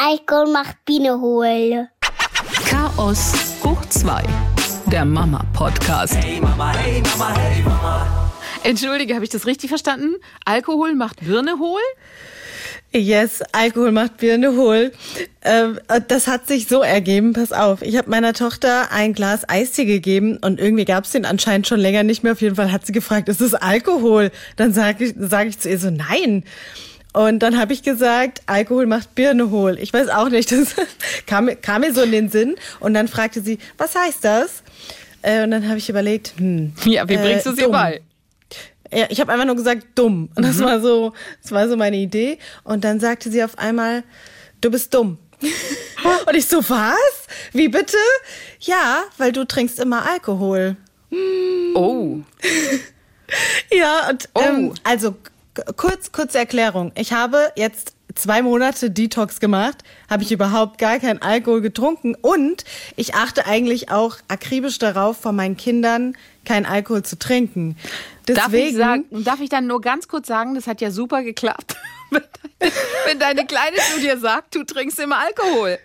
Alkohol macht Biene hohl. Chaos hoch 2. Der Mama-Podcast. Hey Mama, hey Mama, hey Mama. Entschuldige, habe ich das richtig verstanden? Alkohol macht Birne hohl? Yes, Alkohol macht Birne hohl. Ähm, das hat sich so ergeben, pass auf. Ich habe meiner Tochter ein Glas Eistee gegeben und irgendwie gab es den anscheinend schon länger nicht mehr. Auf jeden Fall hat sie gefragt, ist das Alkohol? Dann sage ich, sag ich zu ihr so, nein. Und dann habe ich gesagt, Alkohol macht Birne hohl. Ich weiß auch nicht, das kam, kam mir so in den Sinn. Und dann fragte sie, was heißt das? Äh, und dann habe ich überlegt, hm, Ja, wie bringst du äh, sie dumm. bei? Ja, ich habe einfach nur gesagt, dumm. Und das Mhm. war so, das war so meine Idee. Und dann sagte sie auf einmal, du bist dumm. Und ich so, was? Wie bitte? Ja, weil du trinkst immer Alkohol. Oh. Ja, und Oh. ähm, also kurz, kurze Erklärung. Ich habe jetzt zwei Monate Detox gemacht, habe ich überhaupt gar keinen Alkohol getrunken und ich achte eigentlich auch akribisch darauf, von meinen Kindern keinen Alkohol zu trinken. Deswegen, Darf ich, sagen, darf ich dann nur ganz kurz sagen, das hat ja super geklappt. Wenn deine- Kleine zu dir sagt, du trinkst immer Alkohol.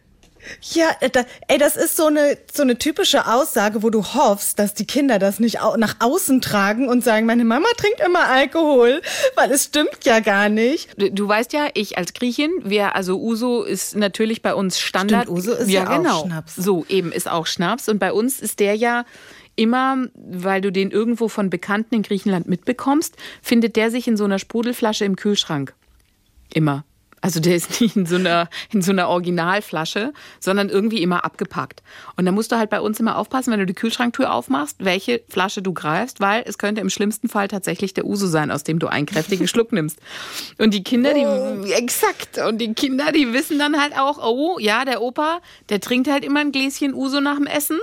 Ja, äh, da, ey, das ist so eine so eine typische Aussage, wo du hoffst, dass die Kinder das nicht au nach außen tragen und sagen, meine Mama trinkt immer Alkohol, weil es stimmt ja gar nicht. Du, du weißt ja, ich als Griechin, wir, also Uso ist natürlich bei uns Standard. Stimmt, Uso ist ja auch genau. Schnaps. So, eben ist auch Schnaps. Und bei uns ist der ja immer, weil du den irgendwo von Bekannten in Griechenland mitbekommst, findet der sich in so einer Sprudelflasche im Kühlschrank. Immer. Also der ist nicht in so einer, in so einer Originalflasche, sondern irgendwie immer abgepackt. Und da musst du halt bei uns immer aufpassen, wenn du die Kühlschranktür aufmachst, welche Flasche du greifst, weil es könnte im schlimmsten Fall tatsächlich der Uso sein, aus dem du einen kräftigen Schluck nimmst. Und die Kinder, die, exakt, und die Kinder, die wissen dann halt auch, oh, ja, der Opa, der trinkt halt immer ein Gläschen Uso nach dem Essen.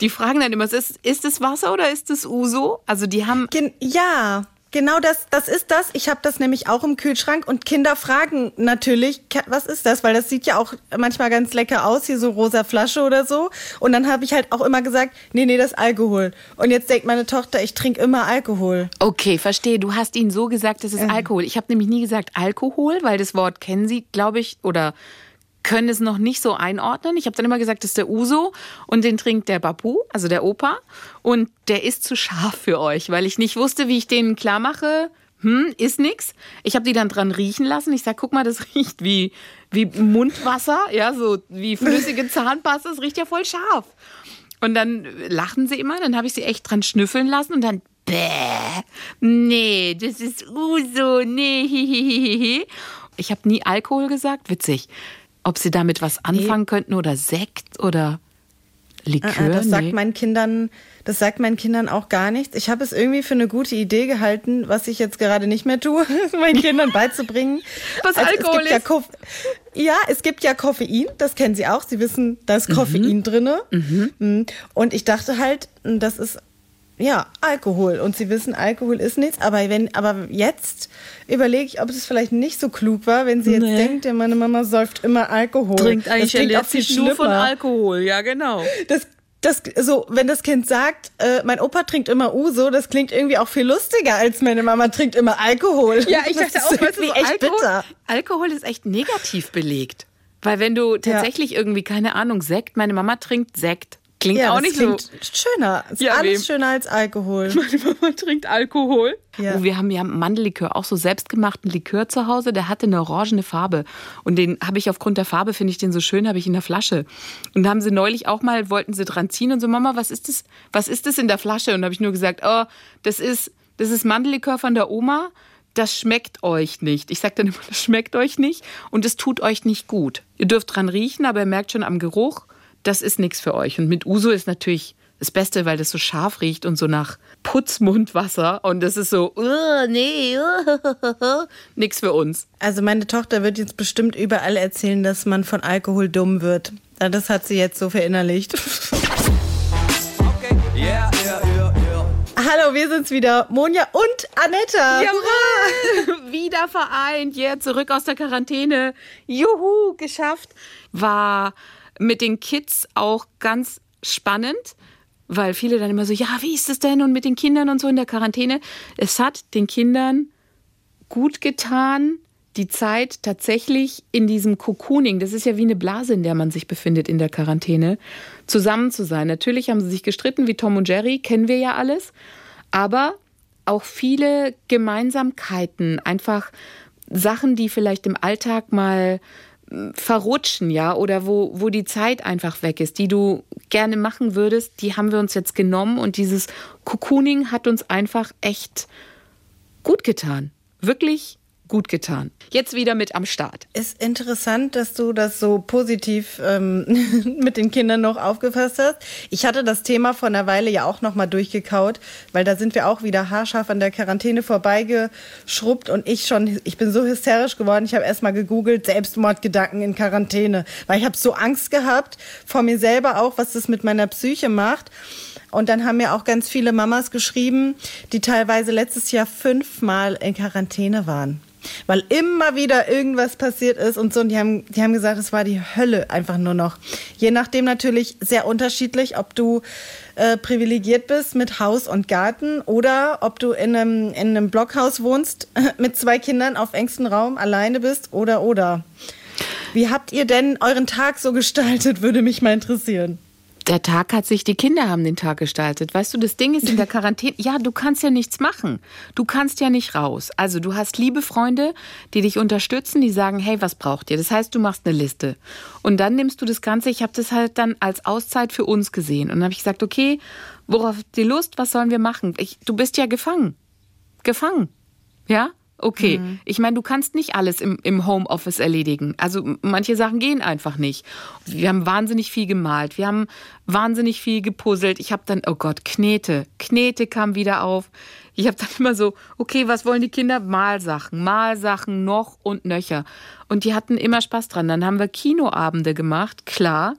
Die fragen dann immer, ist, ist es Wasser oder ist es Uso? Also die haben Gen ja, genau das, das ist das. Ich habe das nämlich auch im Kühlschrank und Kinder fragen natürlich, "Ka- was ist das? Weil das sieht ja auch manchmal ganz lecker aus, hier so rosa Flasche oder so. Und dann habe ich halt auch immer gesagt, nee, nee, das ist Alkohol. Und jetzt denkt meine Tochter, ich trinke immer Alkohol. Okay, verstehe. Du hast ihnen so gesagt, das ist Alkohol. Ich habe nämlich nie gesagt Alkohol, weil das Wort kennen sie, glaube ich, oder können es noch nicht so einordnen. Ich habe dann immer gesagt, das ist der Uso und den trinkt der Bapu, also der Opa. Und der ist zu scharf für euch, weil ich nicht wusste, wie ich denen klar mache, hm, ist nix. Ich habe die dann dran riechen lassen. Ich sag, guck mal, das riecht wie, wie Mundwasser, ja, so wie flüssige Zahnpasta. Das riecht ja voll scharf. Und dann lachen sie immer, dann habe ich sie echt dran schnüffeln lassen und dann bäh, nee, das ist Uso, nee, hihihihi. Ich habe nie Alkohol gesagt, witzig. Ob sie damit was anfangen könnten oder Sekt oder Likör, Ah, das sagt nee. meinen Kindern, das sagt meinen Kindern auch gar nichts. Ich habe es irgendwie für eine gute Idee gehalten, was ich jetzt gerade nicht mehr tue, meinen Kindern beizubringen. Was Also Alkohol Ja, ist. Koff ja, es gibt ja Koffein, das kennen Sie auch. Sie wissen, da Mhm. ist Koffein drinne. Mm. Und ich dachte halt, das ist ja Alkohol. Und Sie wissen, Alkohol ist nichts. Aber wenn, aber jetzt überlege ich, ob es vielleicht nicht so klug war, wenn Sie jetzt Nee. denkt, ja, meine Mama säuft immer Alkohol. Trinkt das eigentlich klingt auch viel nur von Alkohol, ja genau. das, das, so, wenn das Kind sagt, äh, mein Opa trinkt immer Uso, das klingt irgendwie auch viel lustiger, als meine Mama trinkt immer Alkohol. Ja, ich Das dachte ist auch, weißt du, so echt Alkohol, bitter. Alkohol ist echt negativ belegt. Weil wenn du tatsächlich irgendwie, keine Ahnung, Sekt, meine Mama trinkt Sekt. Klingt Ja, auch das nicht klingt so. schöner. Ist Ja, alles wem? schöner als Alkohol. Meine Mama trinkt Alkohol. Ja. Oh, wir haben ja Mandellikör, auch so selbstgemachten Likör zu Hause. Der hatte eine orangene Farbe. Und den habe ich aufgrund der Farbe, finde ich den so schön, habe ich in der Flasche. Und da haben sie neulich auch mal, wollten sie dran ziehen und so, Mama, was ist das? Was ist das in der Flasche? Und da habe ich nur gesagt, oh, das ist, das ist Mandellikör von der Oma. Das schmeckt euch nicht. Ich sage dann immer, das schmeckt euch nicht und es tut euch nicht gut. Ihr dürft dran riechen, aber ihr merkt schon am Geruch, das ist nichts für euch. Und mit Uso ist natürlich das Beste, weil das so scharf riecht und so nach Putzmundwasser. Und das ist so, uh, nee, uh, nix für uns. Also meine Tochter wird jetzt bestimmt überall erzählen, dass man von Alkohol dumm wird. Das hat sie jetzt so verinnerlicht. Okay, yeah, yeah, yeah, yeah. Hallo, wir sind's wieder. Monja und Anetta. Jawohl! Wieder vereint, yeah, zurück aus der Quarantäne. Juhu, geschafft. War mit den Kids auch ganz spannend, weil viele dann immer so, ja, wie ist es denn und mit den Kindern und so in der Quarantäne. Es hat den Kindern gut getan, die Zeit tatsächlich in diesem Cocooning, das ist ja wie eine Blase, in der man sich befindet in der Quarantäne, zusammen zu sein. Natürlich haben sie sich gestritten, wie Tom und Jerry, kennen wir ja alles, aber auch viele Gemeinsamkeiten, einfach Sachen, die vielleicht im Alltag mal verrutschen, ja, oder wo, wo die Zeit einfach weg ist, die du gerne machen würdest, die haben wir uns jetzt genommen und dieses Cocooning hat uns einfach echt gut getan. Wirklich gut getan. Jetzt wieder mit am Start. Ist interessant, dass du das so positiv ähm, mit den Kindern noch aufgefasst hast. Ich hatte das Thema vor einer Weile ja auch noch mal durchgekaut, weil da sind wir auch wieder haarscharf an der Quarantäne vorbeigeschrubbt und ich schon, ich bin so hysterisch geworden. Ich habe erst mal gegoogelt Selbstmordgedanken in Quarantäne, weil ich habe so Angst gehabt vor mir selber auch, was das mit meiner Psyche macht. Und dann haben mir auch ganz viele Mamas geschrieben, die teilweise letztes Jahr fünfmal in Quarantäne waren weil immer wieder irgendwas passiert ist und so. Und die haben, die haben gesagt, es war die Hölle einfach nur noch. Je nachdem natürlich sehr unterschiedlich, ob du äh, privilegiert bist mit Haus und Garten oder ob du in einem, in einem Blockhaus wohnst mit zwei Kindern auf engstem Raum alleine bist oder oder. Wie habt ihr denn euren Tag so gestaltet, würde mich mal interessieren der Tag hat sich, die Kinder haben den Tag gestaltet. Weißt du, das Ding ist in der Quarantäne, ja, du kannst ja nichts machen. Du kannst ja nicht raus. Also du hast liebe Freunde, die dich unterstützen, die sagen, hey, was braucht ihr? Das heißt, du machst eine Liste. Und dann nimmst du das Ganze, ich habe das halt dann als Auszeit für uns gesehen. Und dann habe ich gesagt, okay, worauf die Lust, was sollen wir machen? Ich, du bist ja gefangen. Gefangen. Ja? Okay, mhm. ich meine, du kannst nicht alles im, im Homeoffice erledigen. Also manche Sachen gehen einfach nicht. Wir haben wahnsinnig viel gemalt, wir haben wahnsinnig viel gepuzzelt. Ich habe dann, oh Gott, Knete. Knete kam wieder auf. Ich habe dann immer so, okay, was wollen die Kinder? Malsachen, Malsachen noch und nöcher. Und die hatten immer Spaß dran. Dann haben wir Kinoabende gemacht, klar.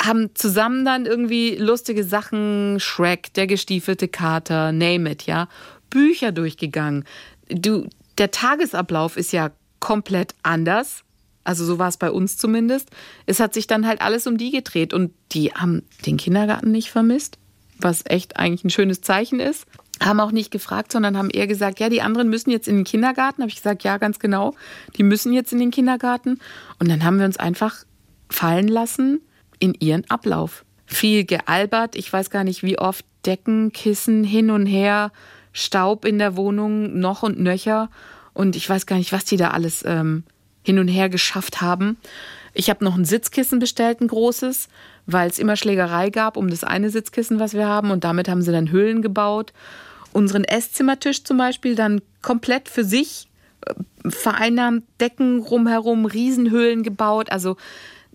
Haben zusammen dann irgendwie lustige Sachen, Shrek, der gestiefelte Kater, name it, ja. Bücher durchgegangen. Du, der Tagesablauf ist ja komplett anders. Also so war es bei uns zumindest. Es hat sich dann halt alles um die gedreht und die haben den Kindergarten nicht vermisst, was echt eigentlich ein schönes Zeichen ist. Haben auch nicht gefragt, sondern haben eher gesagt, ja, die anderen müssen jetzt in den Kindergarten. Habe ich gesagt, ja, ganz genau. Die müssen jetzt in den Kindergarten. Und dann haben wir uns einfach fallen lassen in ihren Ablauf. Viel gealbert. Ich weiß gar nicht, wie oft Decken, Kissen hin und her Staub in der Wohnung noch und nöcher. Und ich weiß gar nicht, was die da alles ähm, hin und her geschafft haben. Ich habe noch ein Sitzkissen bestellt, ein großes, weil es immer Schlägerei gab um das eine Sitzkissen, was wir haben. Und damit haben sie dann Höhlen gebaut. Unseren Esszimmertisch zum Beispiel dann komplett für sich äh, vereinnahmt, Decken rumherum, Riesenhöhlen gebaut. Also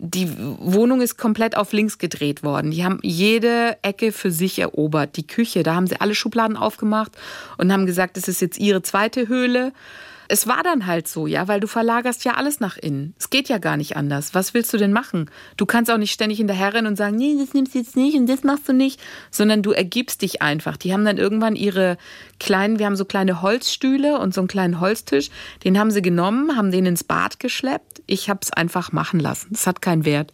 die Wohnung ist komplett auf links gedreht worden. Die haben jede Ecke für sich erobert. Die Küche, da haben sie alle Schubladen aufgemacht und haben gesagt, das ist jetzt ihre zweite Höhle es war dann halt so, ja, weil du verlagerst ja alles nach innen. Es geht ja gar nicht anders. Was willst du denn machen? Du kannst auch nicht ständig hinterherrennen und sagen, nee, das nimmst du jetzt nicht und das machst du nicht, sondern du ergibst dich einfach. Die haben dann irgendwann ihre kleinen, wir haben so kleine Holzstühle und so einen kleinen Holztisch, den haben sie genommen, haben den ins Bad geschleppt. Ich habe es einfach machen lassen. Das hat keinen Wert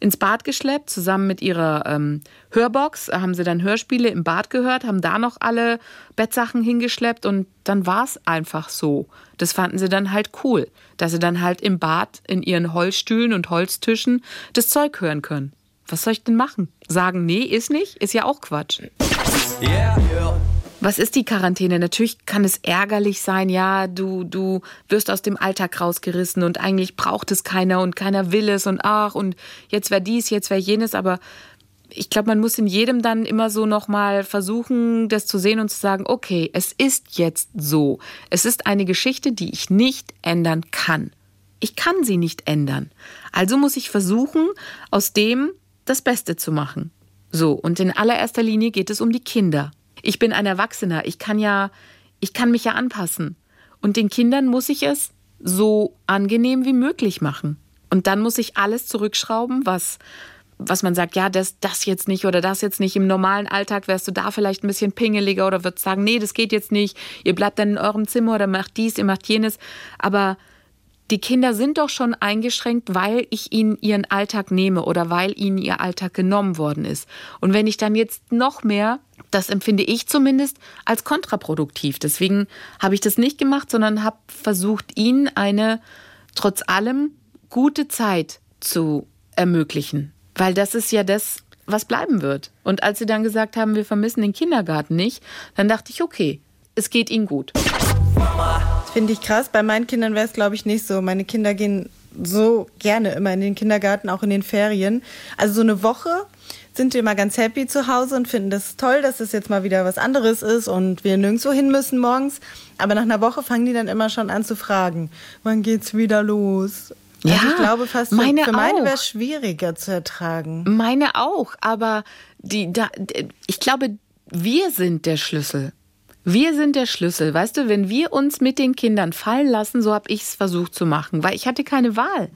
ins Bad geschleppt, zusammen mit ihrer ähm, Hörbox. Haben sie dann Hörspiele im Bad gehört, haben da noch alle Bettsachen hingeschleppt und dann war es einfach so. Das fanden sie dann halt cool, dass sie dann halt im Bad in ihren Holzstühlen und Holztischen das Zeug hören können. Was soll ich denn machen? Sagen, nee, ist nicht? Ist ja auch Quatsch. Yeah, yeah. Was ist die Quarantäne? Natürlich kann es ärgerlich sein, ja, du, du wirst aus dem Alltag rausgerissen und eigentlich braucht es keiner und keiner will es und ach, und jetzt wäre dies, jetzt wäre jenes, aber ich glaube, man muss in jedem dann immer so nochmal versuchen, das zu sehen und zu sagen, okay, es ist jetzt so. Es ist eine Geschichte, die ich nicht ändern kann. Ich kann sie nicht ändern. Also muss ich versuchen, aus dem das Beste zu machen. So, und in allererster Linie geht es um die Kinder. Ich bin ein Erwachsener. Ich kann ja, ich kann mich ja anpassen. Und den Kindern muss ich es so angenehm wie möglich machen. Und dann muss ich alles zurückschrauben, was, was man sagt, ja, das, das jetzt nicht oder das jetzt nicht. Im normalen Alltag wärst du da vielleicht ein bisschen pingeliger oder würdest sagen, nee, das geht jetzt nicht. Ihr bleibt dann in eurem Zimmer oder macht dies, ihr macht jenes. Aber die Kinder sind doch schon eingeschränkt, weil ich ihnen ihren Alltag nehme oder weil ihnen ihr Alltag genommen worden ist. Und wenn ich dann jetzt noch mehr, das empfinde ich zumindest als kontraproduktiv. Deswegen habe ich das nicht gemacht, sondern habe versucht, ihnen eine trotz allem gute Zeit zu ermöglichen. Weil das ist ja das, was bleiben wird. Und als sie dann gesagt haben, wir vermissen den Kindergarten nicht, dann dachte ich, okay, es geht ihnen gut. Das finde ich krass. Bei meinen Kindern wäre es, glaube ich, nicht so. Meine Kinder gehen so gerne immer in den Kindergarten, auch in den Ferien. Also so eine Woche sind wir immer ganz happy zu Hause und finden das toll, dass es jetzt mal wieder was anderes ist und wir nirgendwo hin müssen morgens. Aber nach einer Woche fangen die dann immer schon an zu fragen, wann geht's wieder los? Ja, also ich glaube fast, für meine für meine wäre es schwieriger zu ertragen. Meine auch, aber die, da, ich glaube, wir sind der Schlüssel. Wir sind der Schlüssel. Weißt du, wenn wir uns mit den Kindern fallen lassen, so habe ich es versucht zu machen, weil ich hatte keine Wahl.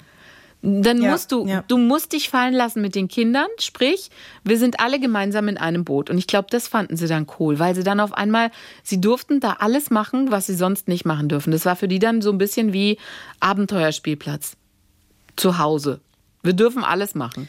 Dann Ja, musst du, ja. du musst dich fallen lassen mit den Kindern, sprich, wir sind alle gemeinsam in einem Boot. Und ich glaube, das fanden sie dann cool, weil sie dann auf einmal, sie durften da alles machen, was sie sonst nicht machen dürfen. Das war für die dann so ein bisschen wie Abenteuerspielplatz zu Hause. Wir dürfen alles machen,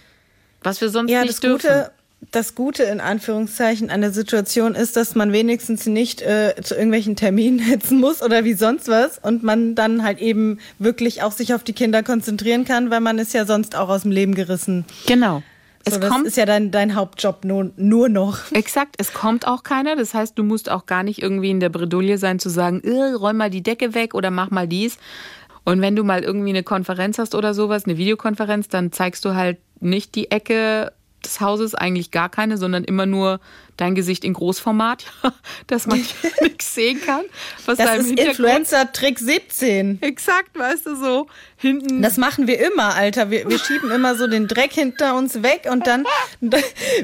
was wir sonst Ja, nicht dürfen. Gute, das Gute in Anführungszeichen an der Situation ist, dass man wenigstens nicht äh, zu irgendwelchen Terminen hetzen muss oder wie sonst was und man dann halt eben wirklich auch sich auf die Kinder konzentrieren kann, weil man ist ja sonst auch aus dem Leben gerissen. Genau. Es so, das kommt ist ja dein, dein Hauptjob nur, nur noch. Exakt, es kommt auch keiner. Das heißt, du musst auch gar nicht irgendwie in der Bredouille sein zu sagen, "Äh, räum mal die Decke weg oder mach mal dies. Und wenn du mal irgendwie eine Konferenz hast oder sowas, eine Videokonferenz, dann zeigst du halt nicht die Ecke des Hauses, eigentlich gar keine, sondern immer nur dein Gesicht in Großformat, dass man nichts sehen kann. Was da Das im ist Influencer-Trick 17. Exakt, weißt du, so hinten. Das machen wir immer, Alter. Wir, wir schieben immer so den Dreck hinter uns weg und dann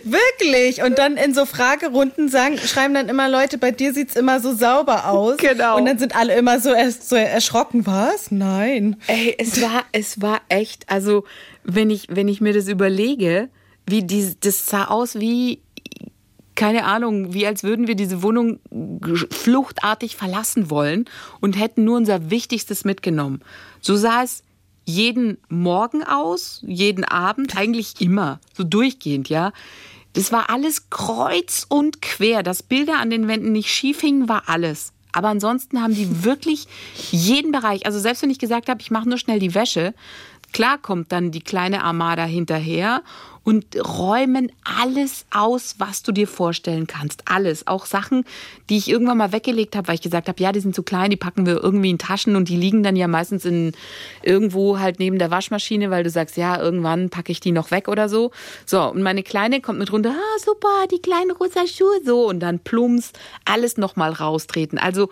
wirklich und dann in so Fragerunden sagen, schreiben dann immer Leute, bei dir sieht's immer so sauber aus. Genau. Und dann sind alle immer so erst so erschrocken. Was? Nein. Ey, es war, es war echt, also wenn ich, wenn ich mir das überlege, wie die, das sah aus wie, keine Ahnung, wie als würden wir diese Wohnung fluchtartig verlassen wollen und hätten nur unser Wichtigstes mitgenommen. So sah es jeden Morgen aus, jeden Abend, eigentlich immer, so durchgehend, ja. Das war alles kreuz und quer. Dass Bilder an den Wänden nicht schief hingen, war alles. Aber ansonsten haben die wirklich jeden Bereich, also selbst wenn ich gesagt habe, ich mache nur schnell die Wäsche, klar kommt dann die kleine Armada hinterher und räumen alles aus, was du dir vorstellen kannst. Alles. Auch Sachen, die ich irgendwann mal weggelegt habe, weil ich gesagt habe, ja, die sind zu klein, die packen wir irgendwie in Taschen und die liegen dann ja meistens in irgendwo halt neben der Waschmaschine, weil du sagst, ja, irgendwann packe ich die noch weg oder so. So, und meine Kleine kommt mit runter, ah, super, die kleinen rosa Schuhe, so, und dann plumps, alles nochmal raustreten. Also,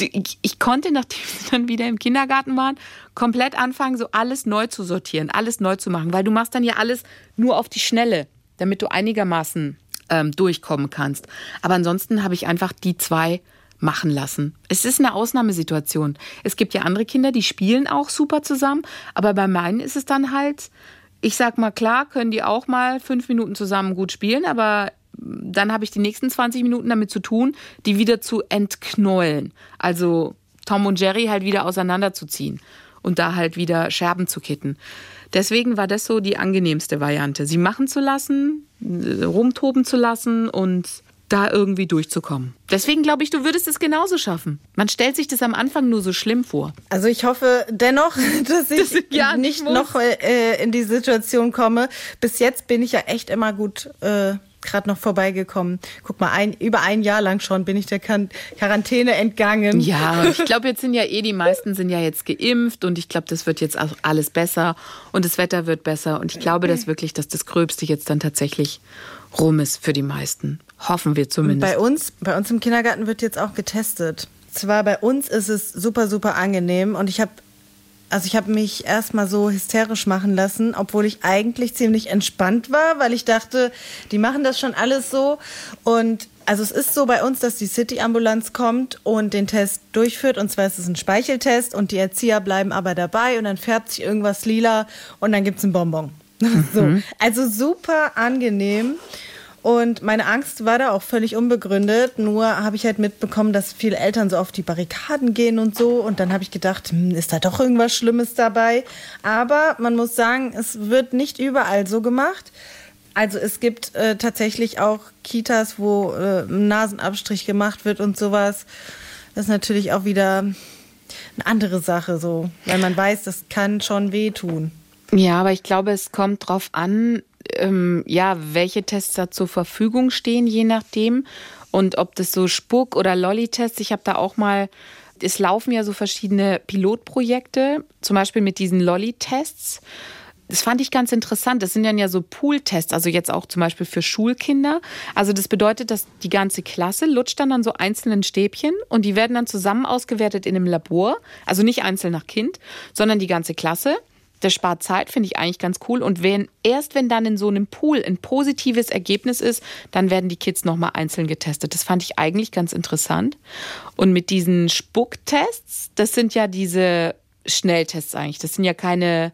ich, konnte, nachdem sie dann wieder im Kindergarten waren, komplett anfangen, so alles neu zu sortieren, alles neu zu machen, weil du machst dann ja alles nur auf die Schnelle, damit du einigermaßen ähm, durchkommen kannst. Aber ansonsten habe ich einfach die zwei machen lassen. Es ist eine Ausnahmesituation. Es gibt ja andere Kinder, die spielen auch super zusammen, aber bei meinen ist es dann halt, ich sag mal, klar, können die auch mal fünf Minuten zusammen gut spielen, aber dann habe ich die nächsten 20 Minuten damit zu tun, die wieder zu entknäulen. Also Tom und Jerry halt wieder auseinanderzuziehen und da halt wieder Scherben zu kitten. Deswegen war das so die angenehmste Variante, sie machen zu lassen, äh, rumtoben zu lassen und da irgendwie durchzukommen. Deswegen glaube ich, du würdest es genauso schaffen. Man stellt sich das am Anfang nur so schlimm vor. Also ich hoffe dennoch, dass ich ich ja nicht nicht muss. noch äh, in die Situation komme. Bis jetzt bin ich ja echt immer gut äh, gerade noch vorbeigekommen. Guck mal, ein, über ein Jahr lang schon bin ich der Quarantäne entgangen. Ja, ich glaube, jetzt sind ja eh die meisten sind ja jetzt geimpft und ich glaube, das wird jetzt auch alles besser und das Wetter wird besser und ich glaube, dass wirklich, dass das Gröbste jetzt dann tatsächlich rum ist für die meisten. Hoffen wir zumindest. Bei uns, bei uns im Kindergarten wird jetzt auch getestet. Zwar bei uns ist es super, super angenehm und ich habe also ich habe mich erstmal so hysterisch machen lassen, obwohl ich eigentlich ziemlich entspannt war, weil ich dachte, die machen das schon alles so. Und also es ist so bei uns, dass die City-Ambulanz kommt und den Test durchführt. Und zwar ist es ein Speicheltest und die Erzieher bleiben aber dabei und dann färbt sich irgendwas lila und dann gibt's einen Bonbon. So. Also super angenehm. Und meine Angst war da auch völlig unbegründet. Nur habe ich halt mitbekommen, dass viele Eltern so auf die Barrikaden gehen und so. Und dann habe ich gedacht, hm, ist da doch irgendwas Schlimmes dabei? Aber man muss sagen, es wird nicht überall so gemacht. Also es gibt äh, tatsächlich auch Kitas, wo äh, Nasenabstrich gemacht wird und sowas. Das ist natürlich auch wieder eine andere Sache so, weil man weiß, das kann schon wehtun. Ja, aber ich glaube, es kommt drauf an, ähm, ja, welche Tests da zur Verfügung stehen, je nachdem. Und ob das so Spuck- oder Lolli-Tests, ich habe da auch mal, es laufen ja so verschiedene Pilotprojekte, zum Beispiel mit diesen Lolli-Tests. Das fand ich ganz interessant. Das sind dann ja so Pool-Tests, also jetzt auch zum Beispiel für Schulkinder. Also das bedeutet, dass die ganze Klasse lutscht dann an so einzelnen Stäbchen und die werden dann zusammen ausgewertet in einem Labor. Also nicht einzeln nach Kind, sondern die ganze Klasse. Das spart Zeit, finde ich eigentlich ganz cool. Und wenn, erst wenn dann in so einem Pool ein positives Ergebnis ist, dann werden die Kids nochmal einzeln getestet. Das fand ich eigentlich ganz interessant. Und mit diesen Spucktests, das sind ja diese Schnelltests eigentlich. Das sind ja keine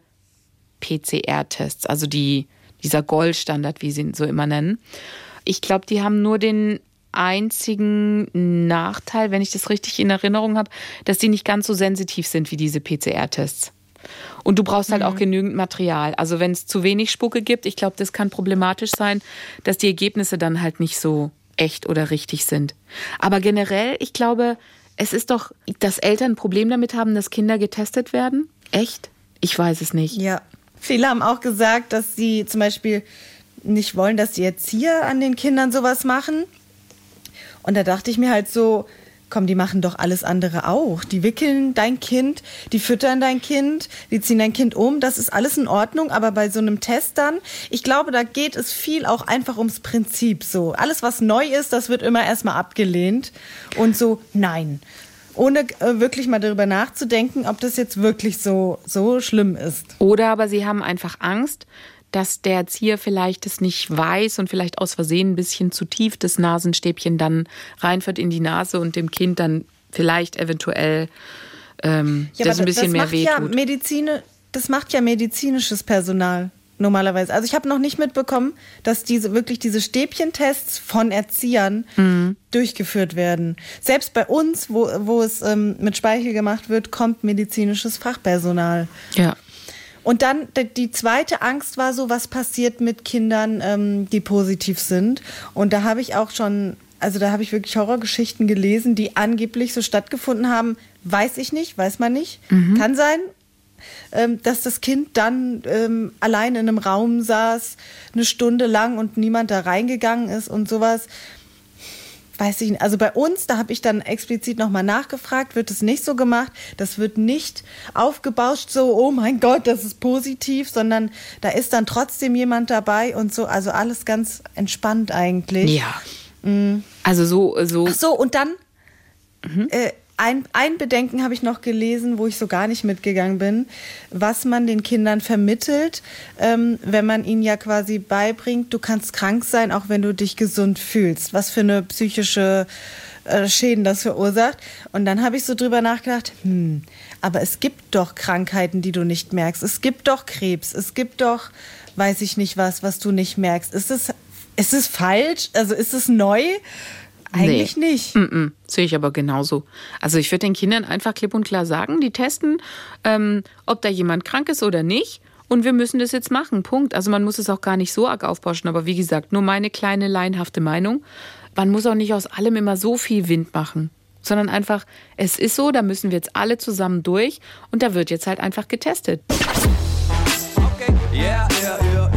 PCR-Tests, also die, dieser Goldstandard, wie sie ihn so immer nennen. Ich glaube, die haben nur den einzigen Nachteil, wenn ich das richtig in Erinnerung habe, dass die nicht ganz so sensitiv sind wie diese PCR-Tests. Und du brauchst halt mhm. auch genügend Material. Also wenn es zu wenig Spucke gibt, ich glaube, das kann problematisch sein, dass die Ergebnisse dann halt nicht so echt oder richtig sind. Aber generell, ich glaube, es ist doch, dass Eltern ein Problem damit haben, dass Kinder getestet werden. Echt? Ich weiß es nicht. Ja. Viele haben auch gesagt, dass sie zum Beispiel nicht wollen, dass die Erzieher an den Kindern sowas machen. Und da dachte ich mir halt so, komm, die machen doch alles andere auch. Die wickeln dein Kind, die füttern dein Kind, die ziehen dein Kind um. Das ist alles in Ordnung. Aber bei so einem Test dann, ich glaube, da geht es viel auch einfach ums Prinzip so. Alles, was neu ist, das wird immer erstmal abgelehnt. Und so, nein ohne äh, wirklich mal darüber nachzudenken, ob das jetzt wirklich so, so schlimm ist. Oder aber sie haben einfach Angst, dass der Erzieher vielleicht es nicht weiß und vielleicht aus Versehen ein bisschen zu tief das Nasenstäbchen dann reinfährt in die Nase und dem Kind dann vielleicht eventuell ähm, ja, das ein bisschen das mehr wehtut. Ja Medizin, das macht ja medizinisches Personal normalerweise. Also ich habe noch nicht mitbekommen, dass diese wirklich diese Stäbchentests von Erziehern mhm. durchgeführt werden. Selbst bei uns, wo, wo es ähm, mit Speichel gemacht wird, kommt medizinisches Fachpersonal. Ja. Und dann die zweite Angst war so, was passiert mit Kindern, ähm, die positiv sind. Und da habe ich auch schon, also da habe ich wirklich Horrorgeschichten gelesen, die angeblich so stattgefunden haben. Weiß ich nicht, weiß man nicht. Mhm. Kann sein, ähm, dass das Kind dann ähm, allein in einem Raum saß, eine Stunde lang und niemand da reingegangen ist und sowas. Weiß ich nicht. Also bei uns, da habe ich dann explizit nochmal nachgefragt, wird es nicht so gemacht. Das wird nicht aufgebauscht, so, oh mein Gott, das ist positiv, sondern da ist dann trotzdem jemand dabei und so. Also alles ganz entspannt eigentlich. Ja. Mhm. Also so, so. Ach so, und dann mhm. äh, ein, ein Bedenken habe ich noch gelesen, wo ich so gar nicht mitgegangen bin, was man den Kindern vermittelt, ähm, wenn man ihnen ja quasi beibringt, du kannst krank sein, auch wenn du dich gesund fühlst. Was für eine psychische äh, Schäden das verursacht. Und dann habe ich so drüber nachgedacht, hm, aber es gibt doch Krankheiten, die du nicht merkst. Es gibt doch Krebs. Es gibt doch, weiß ich nicht was, was du nicht merkst. Ist es, ist es falsch? Also ist es neu? Eigentlich nee. nicht. Mm -mm. Sehe ich aber genauso. Also ich würde den Kindern einfach klipp und klar sagen, die testen, ähm, ob da jemand krank ist oder nicht. Und wir müssen das jetzt machen. Punkt. Also man muss es auch gar nicht so arg aufbauschen. Aber wie gesagt, nur meine kleine laienhafte Meinung. Man muss auch nicht aus allem immer so viel Wind machen. Sondern einfach, es ist so, da müssen wir jetzt alle zusammen durch. Und da wird jetzt halt einfach getestet. Okay. Yeah, yeah, yeah,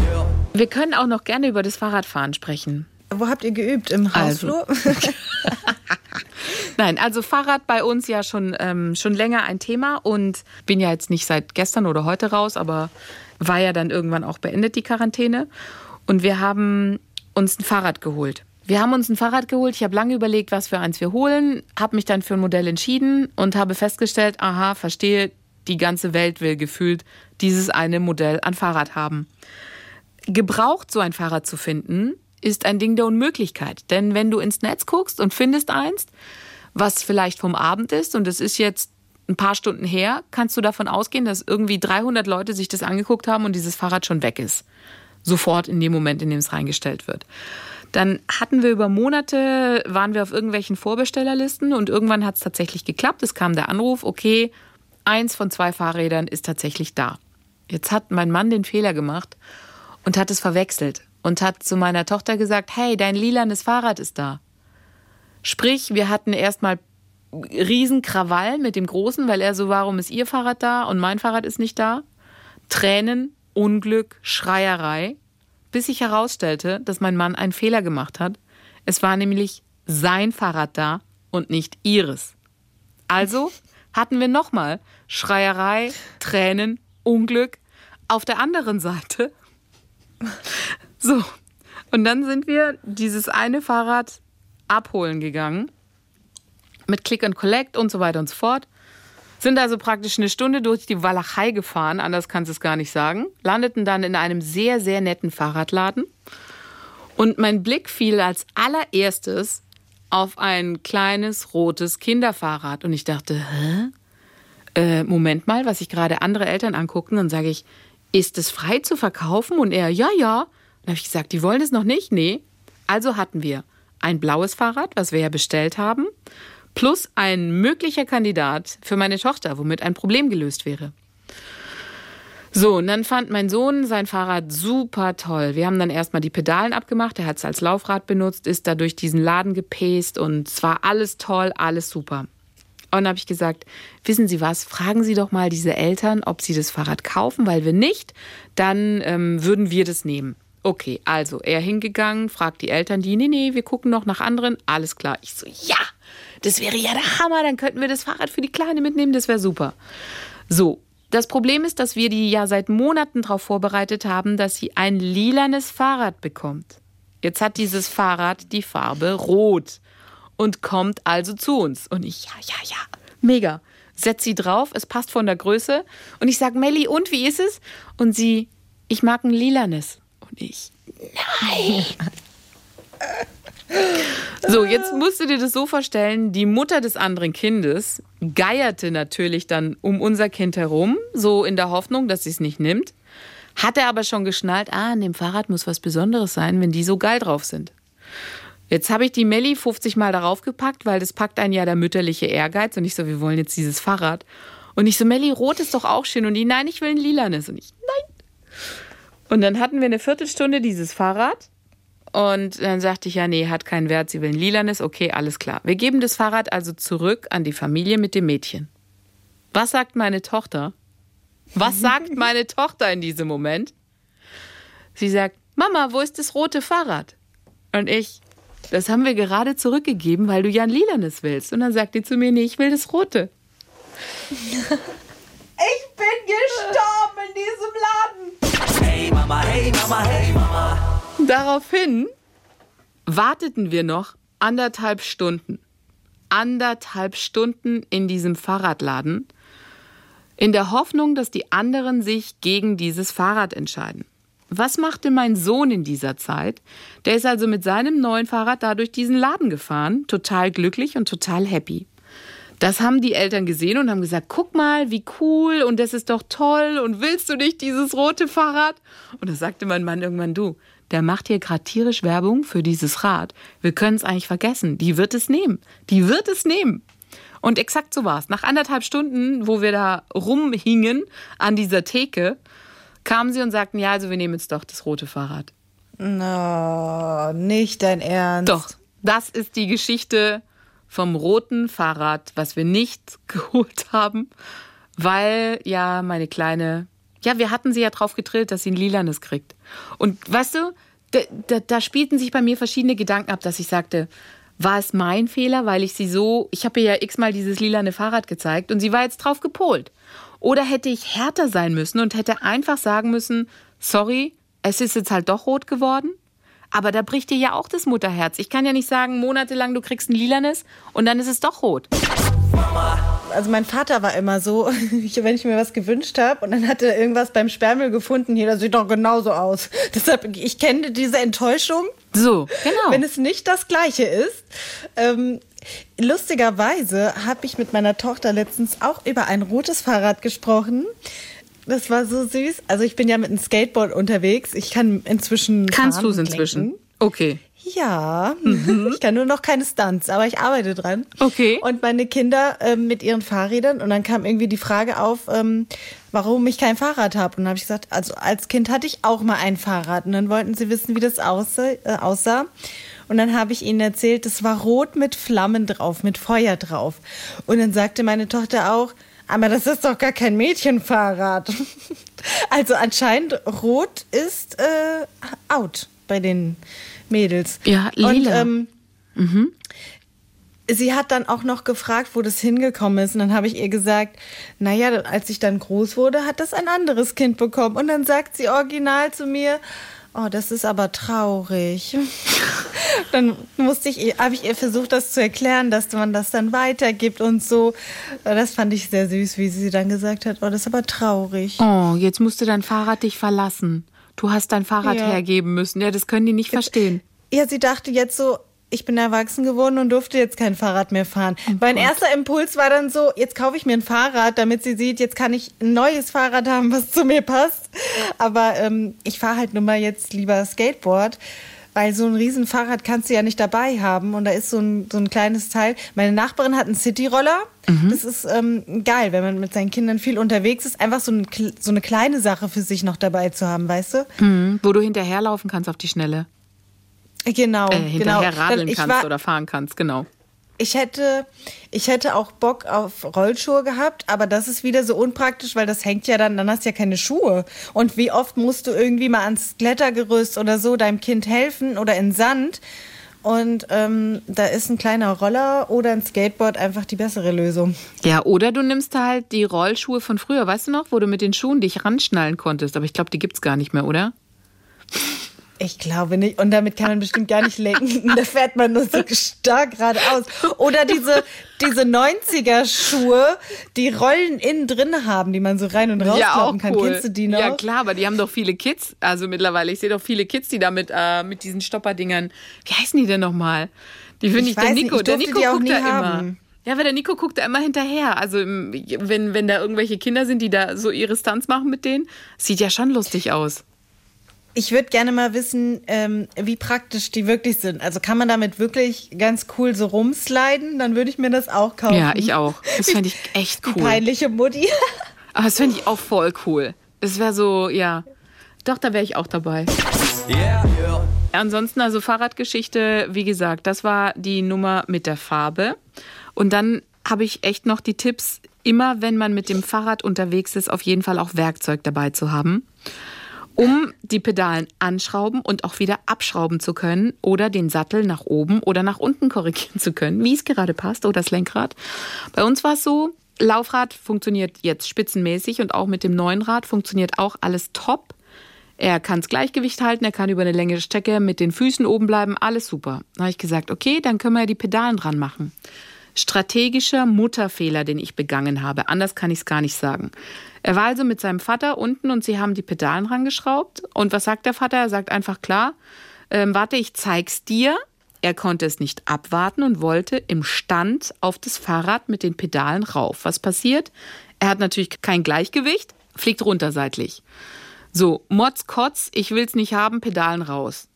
wir können auch noch gerne über das Fahrradfahren sprechen. Wo habt ihr geübt? Im Hausflur? Also. Nein, also Fahrrad bei uns ja schon, ähm, schon länger ein Thema und bin ja jetzt nicht seit gestern oder heute raus, aber war ja dann irgendwann auch beendet, die Quarantäne. Und wir haben uns ein Fahrrad geholt. Wir haben uns ein Fahrrad geholt. Ich habe lange überlegt, was für eins wir holen, habe mich dann für ein Modell entschieden und habe festgestellt, aha, verstehe, die ganze Welt will gefühlt dieses eine Modell an Fahrrad haben. Gebraucht so ein Fahrrad zu finden, ist ein Ding der Unmöglichkeit. Denn wenn du ins Netz guckst und findest eins, was vielleicht vom Abend ist und es ist jetzt ein paar Stunden her, kannst du davon ausgehen, dass irgendwie 300 Leute sich das angeguckt haben und dieses Fahrrad schon weg ist. Sofort in dem Moment, in dem es reingestellt wird. Dann hatten wir über Monate, waren wir auf irgendwelchen Vorbestellerlisten und irgendwann hat es tatsächlich geklappt. Es kam der Anruf, okay, eins von zwei Fahrrädern ist tatsächlich da. Jetzt hat mein Mann den Fehler gemacht und hat es verwechselt und hat zu meiner Tochter gesagt, hey, dein lilanes Fahrrad ist da. Sprich, wir hatten erstmal Riesenkrawall mit dem Großen, weil er so, warum ist ihr Fahrrad da und mein Fahrrad ist nicht da? Tränen, Unglück, Schreierei, bis sich herausstellte, dass mein Mann einen Fehler gemacht hat. Es war nämlich sein Fahrrad da und nicht ihres. Also hatten wir nochmal Schreierei, Tränen, Unglück auf der anderen Seite. So, und dann sind wir dieses eine Fahrrad abholen gegangen mit Click and Collect und so weiter und so fort. Sind also praktisch eine Stunde durch die Walachei gefahren, anders kannst du es gar nicht sagen. Landeten dann in einem sehr, sehr netten Fahrradladen. Und mein Blick fiel als allererstes auf ein kleines rotes Kinderfahrrad. Und ich dachte, hä? Äh, Moment mal, was sich gerade andere Eltern angucken. Dann sage ich, ist es frei zu verkaufen? Und er, ja, ja. Dann habe ich gesagt, die wollen es noch nicht? Nee. Also hatten wir ein blaues Fahrrad, was wir ja bestellt haben, plus ein möglicher Kandidat für meine Tochter, womit ein Problem gelöst wäre. So, und dann fand mein Sohn sein Fahrrad super toll. Wir haben dann erstmal die Pedalen abgemacht, er hat es als Laufrad benutzt, ist da durch diesen Laden gepäst und es war alles toll, alles super. Und dann habe ich gesagt, wissen Sie was, fragen Sie doch mal diese Eltern, ob sie das Fahrrad kaufen, weil wenn nicht, dann ähm, würden wir das nehmen. Okay, also er hingegangen, fragt die Eltern die, nee, nee, wir gucken noch nach anderen, alles klar. Ich so, ja, das wäre ja der Hammer, dann könnten wir das Fahrrad für die Kleine mitnehmen, das wäre super. So, das Problem ist, dass wir die ja seit Monaten darauf vorbereitet haben, dass sie ein lilanes Fahrrad bekommt. Jetzt hat dieses Fahrrad die Farbe rot und kommt also zu uns. Und ich, ja, ja, ja, mega. Setz sie drauf, es passt von der Größe. Und ich sag, Melli, und wie ist es? Und sie, ich mag ein lilanes. Und ich, nein. So, jetzt musst du dir das so vorstellen, die Mutter des anderen Kindes geierte natürlich dann um unser Kind herum, so in der Hoffnung, dass sie es nicht nimmt. Hatte aber schon geschnallt, ah, an dem Fahrrad muss was Besonderes sein, wenn die so geil drauf sind. Jetzt habe ich die Melli 50 Mal darauf gepackt, weil das packt einen ja der mütterliche Ehrgeiz. Und ich so, wir wollen jetzt dieses Fahrrad. Und ich so, Melli, rot ist doch auch schön. Und die, nein, ich will ein lilanes. Und ich, nein. Und dann hatten wir eine Viertelstunde dieses Fahrrad. Und dann sagte ich, ja, nee, hat keinen Wert, sie will ein lilanes. Okay, alles klar. Wir geben das Fahrrad also zurück an die Familie mit dem Mädchen. Was sagt meine Tochter? Was sagt meine Tochter in diesem Moment? Sie sagt, Mama, wo ist das rote Fahrrad? Und ich, das haben wir gerade zurückgegeben, weil du ja ein lilanes willst. Und dann sagt die zu mir, nee, ich will das rote. Ich bin gestorben in diesem Laden. Hey Mama, hey Mama, hey Mama. Daraufhin warteten wir noch anderthalb Stunden. Anderthalb Stunden in diesem Fahrradladen, in der Hoffnung, dass die anderen sich gegen dieses Fahrrad entscheiden. Was machte mein Sohn in dieser Zeit? Der ist also mit seinem neuen Fahrrad da durch diesen Laden gefahren, total glücklich und total happy. Das haben die Eltern gesehen und haben gesagt, guck mal, wie cool und das ist doch toll und willst du nicht dieses rote Fahrrad? Und da sagte mein Mann irgendwann, du, der macht hier gerade tierisch Werbung für dieses Rad. Wir können es eigentlich vergessen. Die wird es nehmen. Die wird es nehmen. Und exakt so war es. Nach anderthalb Stunden, wo wir da rumhingen an dieser Theke, kamen sie und sagten, ja, also wir nehmen jetzt doch das rote Fahrrad. No, nicht dein Ernst. Doch, das ist die Geschichte vom roten Fahrrad, was wir nicht geholt haben, weil ja meine kleine, ja, wir hatten sie ja drauf getrillt, dass sie ein lilanes kriegt. Und weißt du, da, da, da spielten sich bei mir verschiedene Gedanken ab, dass ich sagte, war es mein Fehler, weil ich sie so, ich habe ihr ja x-mal dieses lilane Fahrrad gezeigt und sie war jetzt drauf gepolt. Oder hätte ich härter sein müssen und hätte einfach sagen müssen, sorry, es ist jetzt halt doch rot geworden? Aber da bricht dir ja auch das Mutterherz. Ich kann ja nicht sagen, monatelang du kriegst ein lilanes und dann ist es doch rot. Also mein Vater war immer so, wenn ich mir was gewünscht habe und dann hat er irgendwas beim Sperrmüll gefunden, hier, das sieht doch genauso aus. Deshalb, ich kenne diese Enttäuschung, So, genau. wenn es nicht das Gleiche ist. Ähm, lustigerweise habe ich mit meiner Tochter letztens auch über ein rotes Fahrrad gesprochen. Das war so süß. Also ich bin ja mit einem Skateboard unterwegs. Ich kann inzwischen Kannst du es inzwischen? Okay. Ja, ich kann nur noch keine Stunts, aber ich arbeite dran. Okay. Und meine Kinder ähm, mit ihren Fahrrädern und dann kam irgendwie die Frage auf, ähm, warum ich kein Fahrrad habe. Und dann habe ich gesagt, also als Kind hatte ich auch mal ein Fahrrad und dann wollten sie wissen, wie das aussah. Äh, aussah. Und dann habe ich ihnen erzählt, das war rot mit Flammen drauf, mit Feuer drauf. Und dann sagte meine Tochter auch, aber das ist doch gar kein Mädchenfahrrad. Also anscheinend rot ist äh, out bei den Mädels. Ja, lila. Und, ähm, Sie hat dann auch noch gefragt, wo das hingekommen ist. Und dann habe ich ihr gesagt, naja, als ich dann groß wurde, hat das ein anderes Kind bekommen. Und dann sagt sie original zu mir, oh, das ist aber traurig. dann musste ich, habe ich ihr versucht, das zu erklären, dass man das dann weitergibt und so. Das fand ich sehr süß, wie sie dann gesagt hat, oh, das ist aber traurig. Oh, jetzt musste dein Fahrrad dich verlassen. Du hast dein Fahrrad Ja. hergeben müssen. Ja, das können die nicht verstehen. Ja, sie dachte jetzt so, ich bin erwachsen geworden und durfte jetzt kein Fahrrad mehr fahren. mein erster Impuls war dann so, jetzt kaufe ich mir ein Fahrrad, damit sie sieht, jetzt kann ich ein neues Fahrrad haben, was zu mir passt. Aber ähm, ich fahre halt nun mal jetzt lieber Skateboard. Weil so ein Riesenfahrrad kannst du ja nicht dabei haben und da ist so ein, so ein kleines Teil. Meine Nachbarin hat einen Cityroller. Das ist ähm, geil, wenn man mit seinen Kindern viel unterwegs ist, einfach so, ein, so eine kleine Sache für sich noch dabei zu haben, weißt du? Mhm, wo du hinterherlaufen kannst auf die Schnelle. Genau. Äh, hinterher genau. radeln Ich kannst war- oder fahren kannst, genau. Ich hätte, ich hätte auch Bock auf Rollschuhe gehabt, aber das ist wieder so unpraktisch, weil das hängt ja dann, dann hast du ja keine Schuhe. Und wie oft musst du irgendwie mal ans Klettergerüst oder so deinem Kind helfen oder in Sand? Und ähm, da ist ein kleiner Roller oder ein Skateboard einfach die bessere Lösung. Ja, oder du nimmst halt die Rollschuhe von früher, weißt du noch, wo du mit den Schuhen dich ranschnallen konntest. Aber ich glaube, die gibt's gar nicht mehr, oder? Ich glaube nicht. Und damit kann man bestimmt gar nicht lenken. Da fährt man nur so stark geradeaus. Oder diese, diese 90er-Schuhe, die Rollen innen drin haben, die man so rein und rausklappen kann. Kennst du die noch? Ja, klar, aber die haben doch viele Kids. Also mittlerweile, ich sehe doch viele Kids, die da mit, äh, mit diesen Stopperdingern. Wie heißen die denn nochmal? Die finde Ich ich, der weiß nicht, Nico. ich der Nico guckt da immer. haben. Ja, weil der Nico guckt da immer hinterher. Also wenn, wenn da irgendwelche Kinder sind, die da so ihre Stunts machen mit denen, sieht ja schon lustig aus. Ich würde gerne mal wissen, ähm, wie praktisch die wirklich sind. Also kann man damit wirklich ganz cool so rumsliden? Dann würde ich mir das auch kaufen. Ja, ich auch. Das fände ich echt Die cool. peinliche Mutti. Aber das fände ich auch voll cool. Das wäre so, ja. Doch, da wäre ich auch dabei. Yeah, yeah. Ansonsten also Fahrradgeschichte, wie gesagt, das war die Nummer mit der Farbe. Und dann habe ich echt noch die Tipps, immer wenn man mit dem Fahrrad unterwegs ist, auf jeden Fall auch Werkzeug dabei zu haben, um die Pedalen anschrauben und auch wieder abschrauben zu können oder den Sattel nach oben oder nach unten korrigieren zu können, wie es gerade passt, oder das Lenkrad. Bei uns war es so, Laufrad funktioniert jetzt spitzenmäßig und auch mit dem neuen Rad funktioniert auch alles top. Er kann das Gleichgewicht halten, er kann über eine längere Strecke mit den Füßen oben bleiben, alles super. Dann habe ich gesagt, okay, dann können wir ja die Pedalen dran machen. Strategischer Mutterfehler, den ich begangen habe. Anders kann ich es gar nicht sagen. Er war also mit seinem Vater unten und sie haben die Pedalen rangeschraubt. Und was sagt der Vater? Er sagt einfach klar, ähm, warte, ich zeig's dir. Er konnte es nicht abwarten und wollte im Stand auf das Fahrrad mit den Pedalen rauf. Was passiert? Er hat natürlich kein Gleichgewicht, fliegt runter seitlich. So, Mods, Kotz, ich will's nicht haben, Pedalen raus.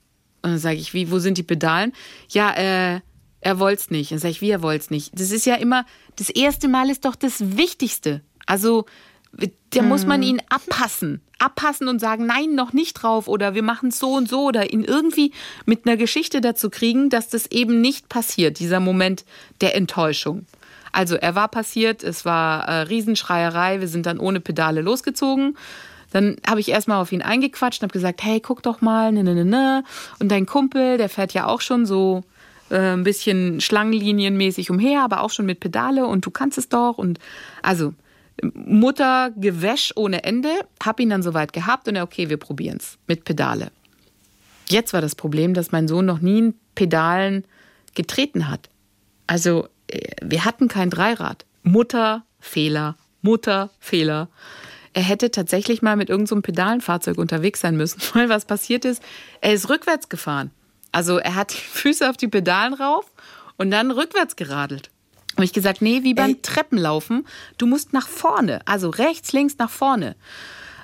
Und dann sage ich, wie, wo sind die Pedalen? Ja, äh, er wollt's nicht. Dann sage ich, wie er wollt's nicht. Das ist ja immer, das erste Mal ist doch das Wichtigste. Also, da muss man ihn abpassen. Abpassen und sagen, nein, noch nicht drauf oder wir machen so und so oder ihn irgendwie mit einer Geschichte dazu kriegen, dass das eben nicht passiert, dieser Moment der Enttäuschung. Also er war passiert, es war äh, Riesenschreierei, wir sind dann ohne Pedale losgezogen. Dann habe ich erstmal auf ihn eingequatscht und habe gesagt, hey, guck doch mal, ne, ne, ne, ne. Und dein Kumpel, der fährt ja auch schon so äh, ein bisschen schlangenlinienmäßig umher, aber auch schon mit Pedale und du kannst es doch. Und also Mutter Gewäsch ohne Ende, hab ihn dann soweit gehabt und er, okay, wir probieren's mit Pedale. Jetzt war das Problem, dass mein Sohn noch nie in Pedalen getreten hat. Also äh, wir hatten kein Dreirad. Mutter, Fehler, Mutter, Fehler. Er hätte tatsächlich mal mit irgendeinem so Pedalenfahrzeug unterwegs sein müssen, weil was passiert ist, er ist rückwärts gefahren. Also er hat die Füße auf die Pedalen rauf und dann rückwärts geradelt. Habe ich gesagt, nee, wie beim Treppenlaufen, du musst nach vorne, also rechts, links nach vorne.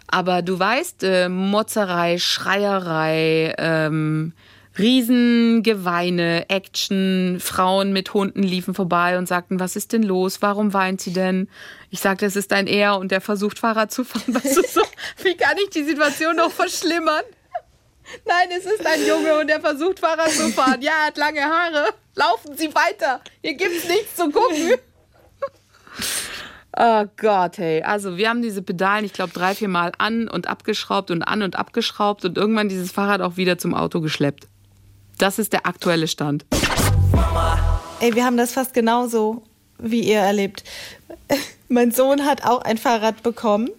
Aber du weißt, äh, Motzerei, Schreierei, ähm, Riesengeweine, Action, Frauen mit Hunden liefen vorbei und sagten, was ist denn los? Warum weint sie denn? Ich sagte, es ist ein Er und der versucht Fahrrad zu fahren. Weißt du, so, wie kann ich die Situation noch verschlimmern? Nein, es ist ein Junge und der versucht Fahrrad zu fahren. Ja, er hat lange Haare. Laufen Sie weiter. Hier gibt's nichts zu gucken. Oh Gott, hey. Also wir haben diese Pedalen, ich glaube, drei, vier Mal an und abgeschraubt und an und abgeschraubt und irgendwann dieses Fahrrad auch wieder zum Auto geschleppt. Das ist der aktuelle Stand. Ey, wir haben das fast genauso wie ihr erlebt. mein Sohn hat auch ein Fahrrad bekommen.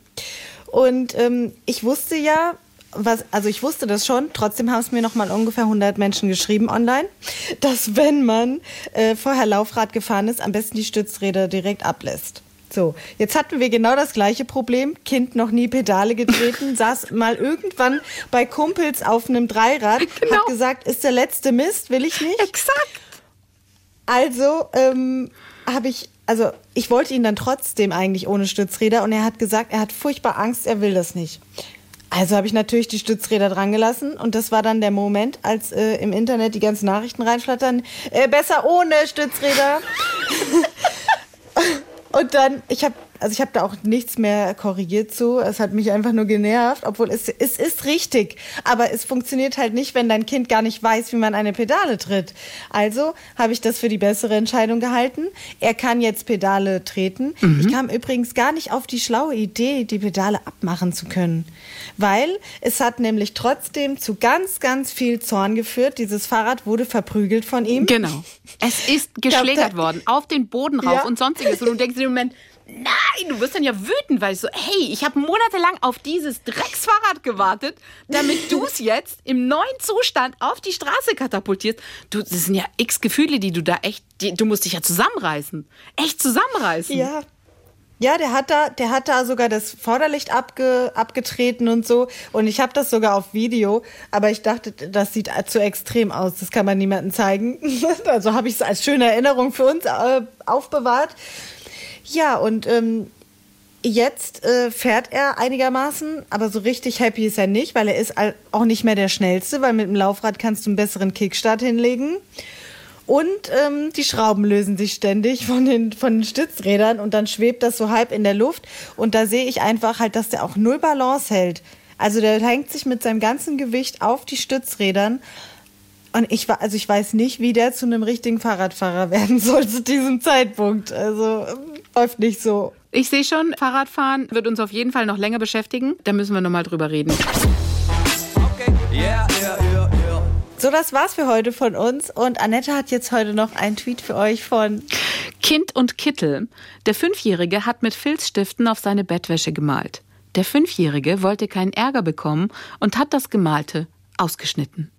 Und ähm, ich wusste ja, was, also ich wusste das schon, trotzdem haben es mir noch mal ungefähr 100 Menschen geschrieben online, dass wenn man äh, vorher Laufrad gefahren ist, am besten die Stützräder direkt ablässt. So, jetzt hatten wir genau das gleiche Problem. Kind noch nie Pedale getreten, saß mal irgendwann bei Kumpels auf einem Dreirad, Genau. hat gesagt, ist der letzte Mist, will ich nicht. Exakt. Also ähm, habe ich, also ich wollte ihn dann trotzdem eigentlich ohne Stützräder und er hat gesagt, er hat furchtbar Angst, er will das nicht. Also habe ich natürlich die Stützräder dran gelassen und das war dann der Moment, als äh, im Internet die ganzen Nachrichten reinflattern, äh, besser ohne Stützräder. und dann, ich habe also ich habe da auch nichts mehr korrigiert zu. Es hat mich einfach nur genervt, obwohl es, es ist richtig. Aber es funktioniert halt nicht, wenn dein Kind gar nicht weiß, wie man eine Pedale tritt. Also habe ich das für die bessere Entscheidung gehalten. Er kann jetzt Pedale treten. Ich kam übrigens gar nicht auf die schlaue Idee, die Pedale abmachen zu können. Weil es hat nämlich trotzdem zu ganz, ganz viel Zorn geführt. Dieses Fahrrad wurde verprügelt von ihm. Genau. Es ist geschlägert worden, auf den Boden rauf Ja. und sonstiges. Und du denkst im Moment, nein, du wirst dann ja wütend, weil ich so, hey, ich habe monatelang auf dieses Drecksfahrrad gewartet, damit du es jetzt im neuen Zustand auf die Straße katapultierst. Du, das sind ja x Gefühle, die du da echt, die, du musst dich ja zusammenreißen. Echt zusammenreißen. Ja. Ja, der hat da, der hat da sogar das Vorderlicht abge, abgetreten und so. Und ich habe das sogar auf Video, aber ich dachte, das sieht zu extrem aus. Das kann man niemandem zeigen. Also habe ich es als schöne Erinnerung für uns äh, aufbewahrt. Ja, und ähm, jetzt äh, fährt er einigermaßen, aber so richtig happy ist er nicht, weil er ist auch nicht mehr der schnellste, weil mit dem Laufrad kannst du einen besseren Kickstart hinlegen. Und ähm, die Schrauben lösen sich ständig von den, von den Stützrädern und dann schwebt das so halb in der Luft. Und da sehe ich einfach halt, dass der auch null Balance hält. Also der hängt sich mit seinem ganzen Gewicht auf die Stützrädern. Und ich also ich weiß nicht, wie der zu einem richtigen Fahrradfahrer werden soll zu diesem Zeitpunkt. Also ähm, läuft nicht so. Ich sehe schon, Fahrradfahren wird uns auf jeden Fall noch länger beschäftigen. Da müssen wir nochmal drüber reden. Okay. Yeah, yeah, yeah. So, das war's für heute von uns. Und Annette hat jetzt heute noch einen Tweet für euch von Kind und Kittel. Der Fünfjährige hat mit Filzstiften auf seine Bettwäsche gemalt. Der Fünfjährige wollte keinen Ärger bekommen und hat das Gemalte ausgeschnitten.